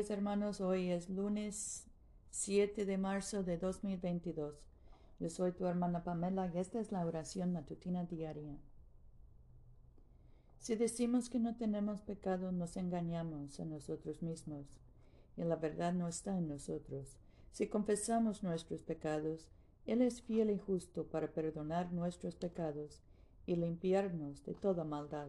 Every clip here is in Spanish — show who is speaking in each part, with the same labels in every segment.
Speaker 1: días, hermanos. Hoy es lunes 7 de marzo de 2022. Yo soy tu hermana Pamela y esta es la oración matutina diaria. Si decimos que no tenemos pecado, nos engañamos a nosotros mismos y la verdad no está en nosotros. Si confesamos nuestros pecados, Él es fiel y justo para perdonar nuestros pecados y limpiarnos de toda maldad.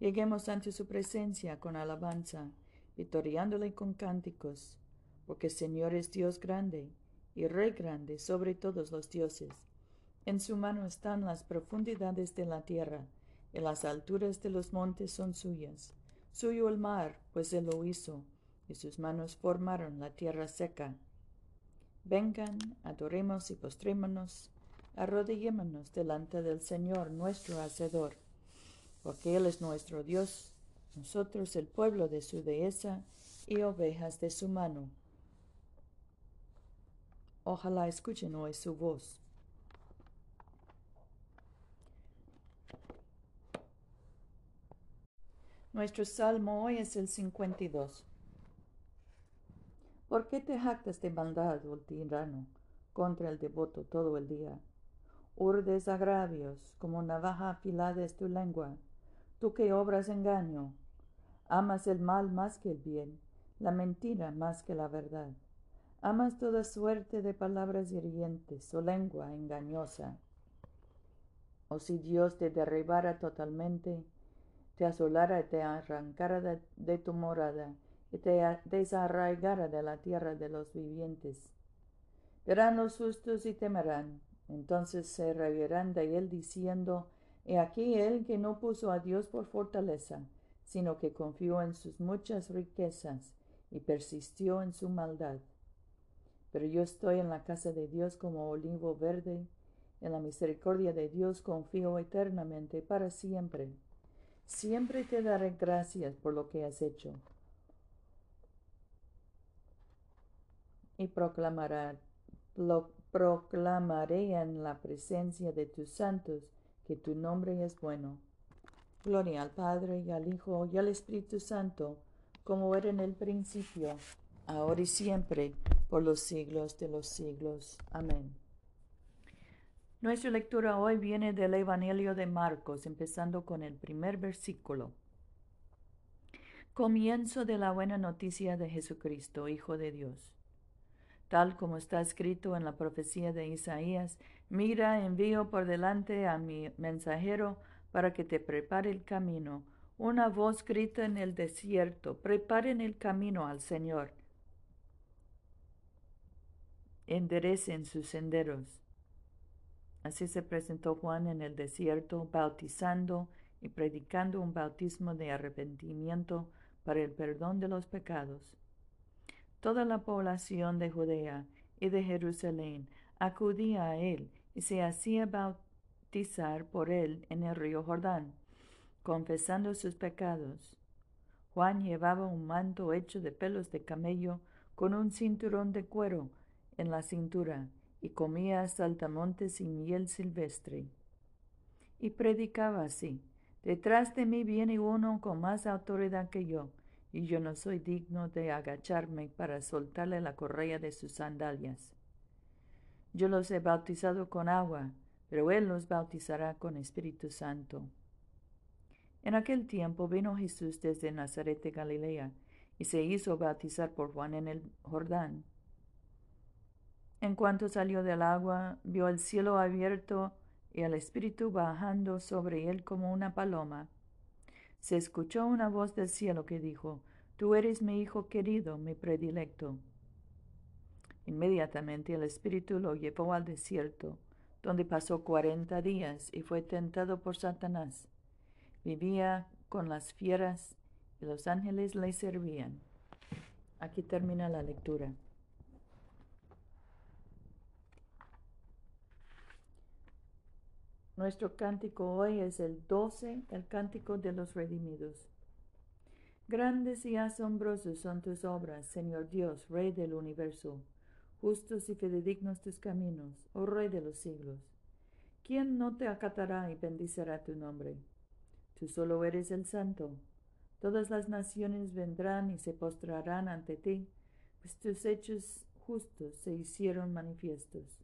Speaker 1: Lleguemos ante su presencia con alabanza, victoriándole con cánticos, porque Señor es Dios grande y Rey grande sobre todos los dioses. En su mano están las profundidades de la tierra, y las alturas de los montes son suyas. Suyo el mar, pues él lo hizo, y sus manos formaron la tierra seca. Vengan, adoremos y postrémonos, arrodillémonos delante del Señor nuestro Hacedor porque Él es nuestro Dios, nosotros el pueblo de su dehesa y ovejas de su mano. Ojalá escuchen hoy su voz. Nuestro salmo hoy es el 52. ¿Por qué te jactas de maldad, oh tirano, contra el devoto todo el día? Urdes agravios, como navaja afilada es tu lengua tú que obras engaño, amas el mal más que el bien, la mentira más que la verdad. Amas toda suerte de palabras hirientes o lengua engañosa. O si Dios te derribara totalmente, te asolara y te arrancara de, tu morada y te desarraigara de la tierra de los vivientes. Verán los sustos y temerán, entonces se reirán de él diciendo, He aquí él que no puso a Dios por fortaleza, sino que confió en sus muchas riquezas y persistió en su maldad. Pero yo estoy en la casa de Dios como olivo verde, en la misericordia de Dios confío eternamente para siempre. Siempre te daré gracias por lo que has hecho. Y proclamaré, proclamaré en la presencia de tus santos que tu nombre es bueno. Gloria al Padre y al Hijo y al Espíritu Santo, como era en el principio, ahora y siempre, por los siglos de los siglos. Amén. Nuestra lectura hoy viene del Evangelio de Marcos, empezando con el primer versículo. Comienzo de la buena noticia de Jesucristo, Hijo de Dios. Tal como está escrito en la profecía de Isaías, Mira, envío por delante a mi mensajero para que te prepare el camino. Una voz grita en el desierto, preparen el camino al Señor. Enderecen sus senderos. Así se presentó Juan en el desierto, bautizando y predicando un bautismo de arrepentimiento para el perdón de los pecados. Toda la población de Judea y de Jerusalén acudía a él y se hacía bautizar por él en el río Jordán, confesando sus pecados. Juan llevaba un manto hecho de pelos de camello con un cinturón de cuero en la cintura y comía saltamontes y miel silvestre. Y predicaba así, Detrás de mí viene uno con más autoridad que yo, y yo no soy digno de agacharme para soltarle la correa de sus sandalias. Yo los he bautizado con agua, pero Él los bautizará con Espíritu Santo. En aquel tiempo vino Jesús desde Nazaret de Galilea y se hizo bautizar por Juan en el Jordán. En cuanto salió del agua, vio el cielo abierto y el Espíritu bajando sobre él como una paloma. Se escuchó una voz del cielo que dijo, Tú eres mi Hijo querido, mi predilecto. Inmediatamente el Espíritu lo llevó al desierto, donde pasó cuarenta días y fue tentado por Satanás. Vivía con las fieras y los ángeles le servían. Aquí termina la lectura. Nuestro cántico hoy es el 12, el cántico de los redimidos. Grandes y asombrosos son tus obras, Señor Dios, Rey del universo. Justos y fidedignos tus caminos, oh Rey de los siglos. ¿Quién no te acatará y bendicerá tu nombre? Tú solo eres el santo. Todas las naciones vendrán y se postrarán ante ti, pues tus hechos justos se hicieron manifiestos.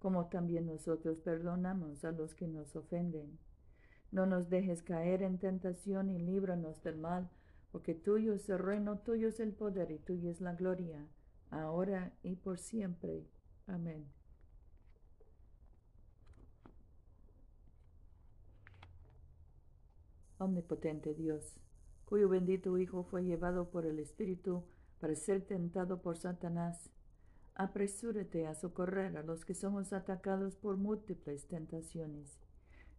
Speaker 1: como también nosotros perdonamos a los que nos ofenden. No nos dejes caer en tentación y líbranos del mal, porque tuyo es el reino, tuyo es el poder y tuya es la gloria, ahora y por siempre. Amén. Omnipotente Dios, cuyo bendito Hijo fue llevado por el Espíritu para ser tentado por Satanás, apresúrate a socorrer a los que somos atacados por múltiples tentaciones.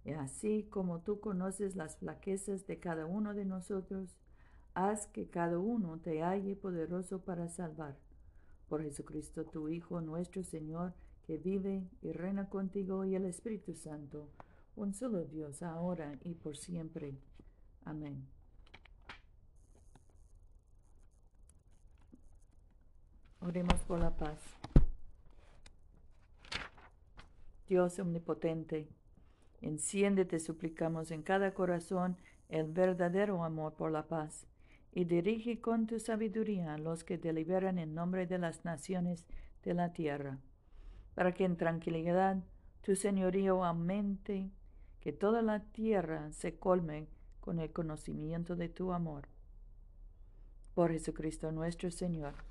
Speaker 1: Y así como tú conoces las flaquezas de cada uno de nosotros, haz que cada uno te halle poderoso para salvar. Por Jesucristo tu Hijo, nuestro Señor, que vive y reina contigo y el Espíritu Santo, un solo Dios, ahora y por siempre. Amén. Oremos por la paz. Dios omnipotente, enciéndete, suplicamos, en cada corazón el verdadero amor por la paz, y dirige con tu sabiduría a los que deliberan en nombre de las naciones de la tierra, para que en tranquilidad tu señorío aumente, que toda la tierra se colme con el conocimiento de tu amor. Por Jesucristo nuestro Señor.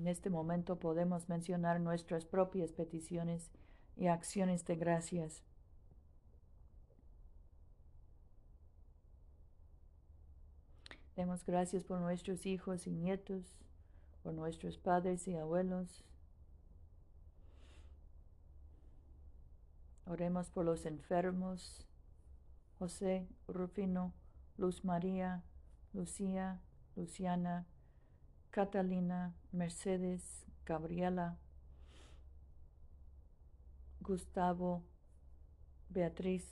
Speaker 1: En este momento podemos mencionar nuestras propias peticiones y acciones de gracias. Demos gracias por nuestros hijos y nietos, por nuestros padres y abuelos. Oremos por los enfermos, José, Rufino, Luz María, Lucía, Luciana, Catalina, Mercedes, Gabriela, Gustavo, Beatriz.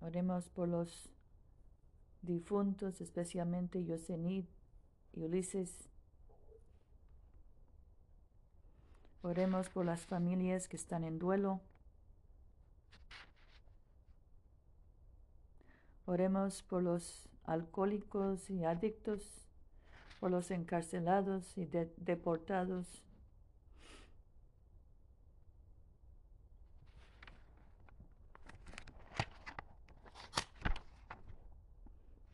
Speaker 1: Oremos por los difuntos, especialmente Yosenid y Ulises. Oremos por las familias que están en duelo. Oremos por los alcohólicos y adictos, por los encarcelados y deportados.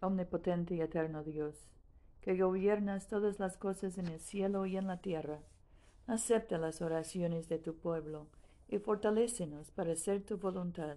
Speaker 1: Omnipotente y eterno Dios, que gobiernas todas las cosas en el cielo y en la tierra, acepta las oraciones de tu pueblo y fortalécenos para hacer tu voluntad